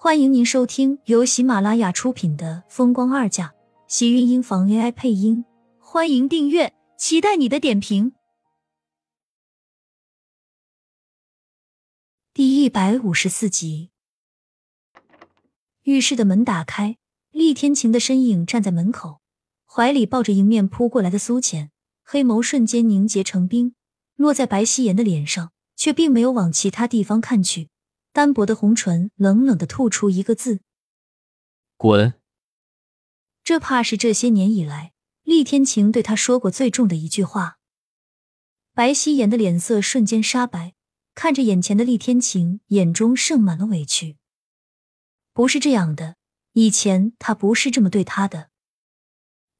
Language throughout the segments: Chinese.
欢迎您收听由喜马拉雅出品的《风光二嫁》，喜运音房 AI 配音。欢迎订阅，期待你的点评。第一百五十四集，浴室的门打开，厉天晴的身影站在门口，怀里抱着迎面扑过来的苏浅，黑眸瞬间凝结成冰，落在白希言的脸上，却并没有往其他地方看去。单薄的红唇冷冷的吐出一个字：“滚。”这怕是这些年以来厉天晴对他说过最重的一句话。白希言的脸色瞬间煞白，看着眼前的厉天晴，眼中盛满了委屈。不是这样的，以前他不是这么对他的。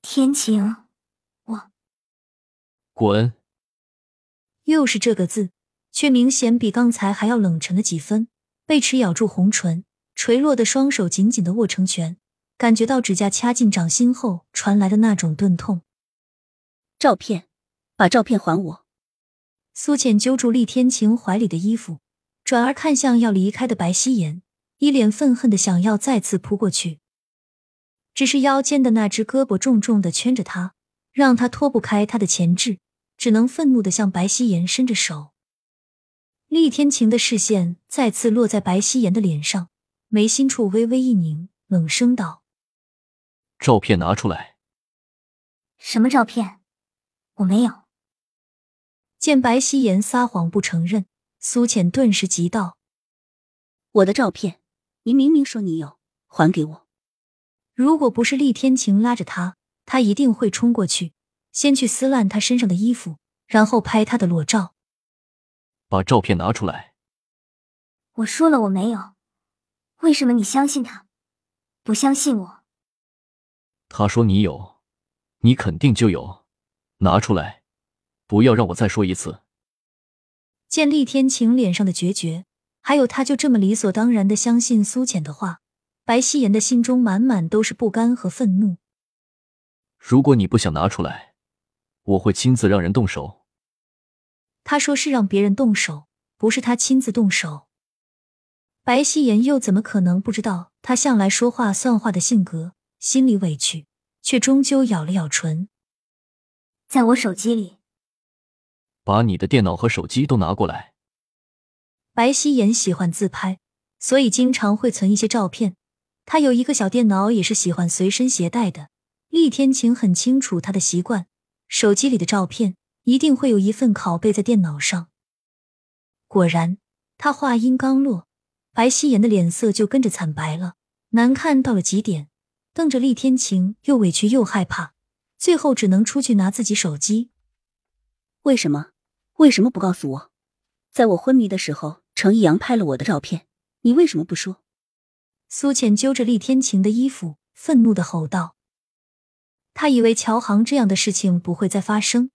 天晴，我滚。又是这个字，却明显比刚才还要冷沉了几分。贝齿咬住红唇，垂落的双手紧紧的握成拳，感觉到指甲掐进掌心后传来的那种钝痛。照片，把照片还我！苏浅揪住厉天晴怀里的衣服，转而看向要离开的白希言，一脸愤恨的想要再次扑过去，只是腰间的那只胳膊重重的圈着他，让他脱不开他的钳制，只能愤怒的向白希言伸着手。厉天晴的视线再次落在白希言的脸上，眉心处微微一拧，冷声道：“照片拿出来。”“什么照片？我没有。”见白希言撒谎不承认，苏浅顿时急道：“我的照片，你明明说你有，还给我！”如果不是厉天晴拉着他，他一定会冲过去，先去撕烂他身上的衣服，然后拍他的裸照。把照片拿出来！我说了我没有，为什么你相信他，不相信我？他说你有，你肯定就有，拿出来，不要让我再说一次。见厉天晴脸上的决绝，还有他就这么理所当然的相信苏浅的话，白希言的心中满满都是不甘和愤怒。如果你不想拿出来，我会亲自让人动手。他说是让别人动手，不是他亲自动手。白希言又怎么可能不知道他向来说话算话的性格？心里委屈，却终究咬了咬唇。在我手机里，把你的电脑和手机都拿过来。白希言喜欢自拍，所以经常会存一些照片。他有一个小电脑，也是喜欢随身携带的。厉天晴很清楚他的习惯，手机里的照片。一定会有一份拷贝在电脑上。果然，他话音刚落，白希言的脸色就跟着惨白了，难看到了极点，瞪着厉天晴，又委屈又害怕，最后只能出去拿自己手机。为什么？为什么不告诉我？在我昏迷的时候，程逸阳拍了我的照片，你为什么不说？苏浅揪着厉天晴的衣服，愤怒的吼道：“他以为乔航这样的事情不会再发生。”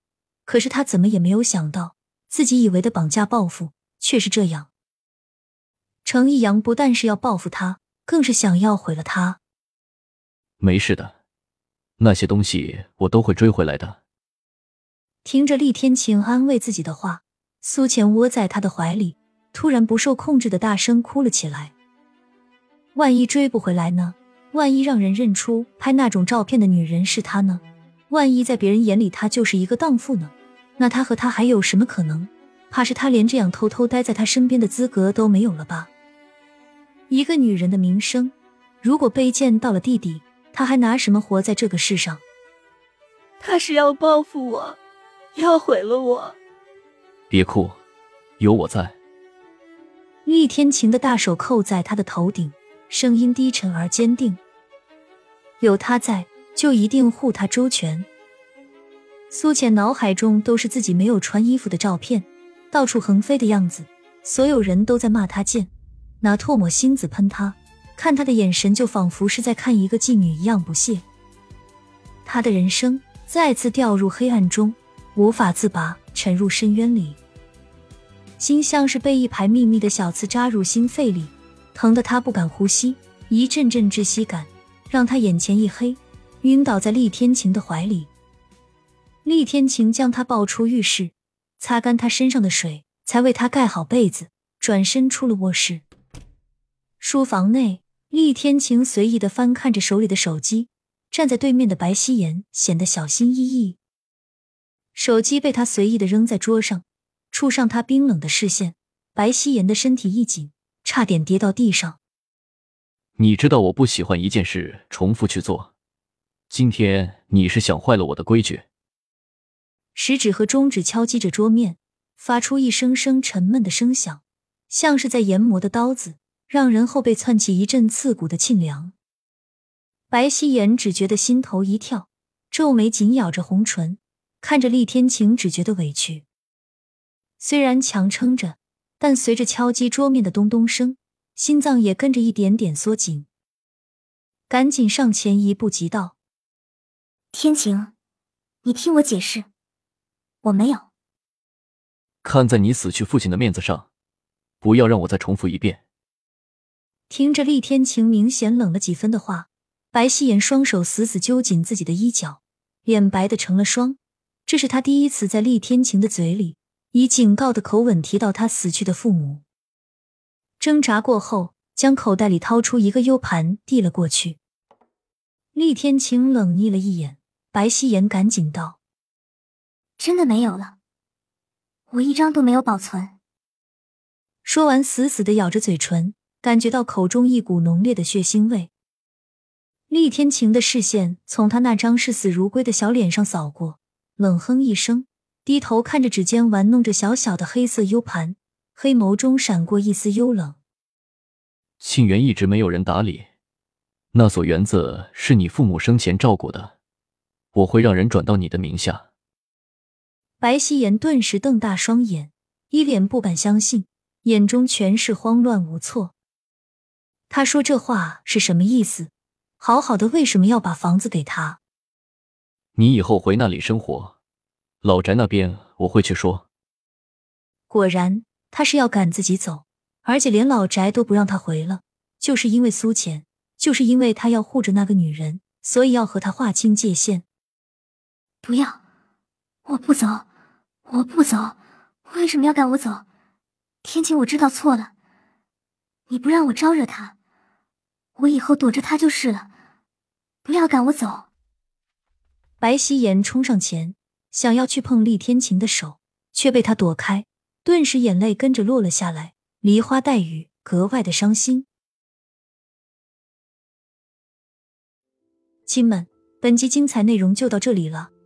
可是他怎么也没有想到，自己以为的绑架报复却是这样。程逸阳不但是要报复他，更是想要毁了他。没事的，那些东西我都会追回来的。听着厉天晴安慰自己的话，苏浅窝在他的怀里，突然不受控制的大声哭了起来。万一追不回来呢？万一让人认出拍那种照片的女人是他呢？万一在别人眼里他就是一个荡妇呢？那他和她还有什么可能？怕是他连这样偷偷待在他身边的资格都没有了吧？一个女人的名声，如果卑贱到了地底，她还拿什么活在这个世上？他是要报复我，要毁了我。别哭，有我在。厉天晴的大手扣在他的头顶，声音低沉而坚定。有他在。就一定护他周全。苏浅脑海中都是自己没有穿衣服的照片，到处横飞的样子，所有人都在骂他贱，拿唾沫星子喷他，看他的眼神就仿佛是在看一个妓女一样不屑。他的人生再次掉入黑暗中，无法自拔，沉入深渊里，心像是被一排密密的小刺扎入心肺里，疼得他不敢呼吸，一阵阵窒息感让他眼前一黑。晕倒在厉天晴的怀里，厉天晴将他抱出浴室，擦干他身上的水，才为他盖好被子，转身出了卧室。书房内，厉天晴随意的翻看着手里的手机，站在对面的白希言显得小心翼翼。手机被他随意的扔在桌上，触上他冰冷的视线，白希言的身体一紧，差点跌到地上。你知道我不喜欢一件事重复去做，今天你是想坏了我的规矩。食指和中指敲击着桌面，发出一声声沉闷的声响，像是在研磨的刀子，让人后背窜起一阵刺骨的沁凉。白希言只觉得心头一跳，皱眉紧咬着红唇，看着厉天晴，只觉得委屈。虽然强撑着，但随着敲击桌面的咚咚声。心脏也跟着一点点缩紧，赶紧上前一步，急道：“天晴，你听我解释，我没有。看在你死去父亲的面子上，不要让我再重复一遍。”听着厉天晴明显冷了几分的话，白希言双手死死揪紧自己的衣角，脸白的成了霜。这是他第一次在厉天晴的嘴里以警告的口吻提到他死去的父母。挣扎过后，将口袋里掏出一个 U 盘递了过去。厉天晴冷睨了一眼，白希言赶紧道：“真的没有了，我一张都没有保存。”说完，死死的咬着嘴唇，感觉到口中一股浓烈的血腥味。厉天晴的视线从他那张视死如归的小脸上扫过，冷哼一声，低头看着指尖玩弄着小小的黑色 U 盘。黑眸中闪过一丝幽冷。沁园一直没有人打理，那所园子是你父母生前照顾的，我会让人转到你的名下。白希言顿时瞪大双眼，一脸不敢相信，眼中全是慌乱无措。他说这话是什么意思？好好的，为什么要把房子给他？你以后回那里生活，老宅那边我会去说。果然。他是要赶自己走，而且连老宅都不让他回了，就是因为苏浅，就是因为他要护着那个女人，所以要和他划清界限。不要，我不走，我不走，为什么要赶我走？天晴，我知道错了，你不让我招惹他，我以后躲着他就是了，不要赶我走。白夕颜冲上前，想要去碰厉天晴的手，却被他躲开。顿时眼泪跟着落了下来，梨花带雨，格外的伤心。亲们，本集精彩内容就到这里了，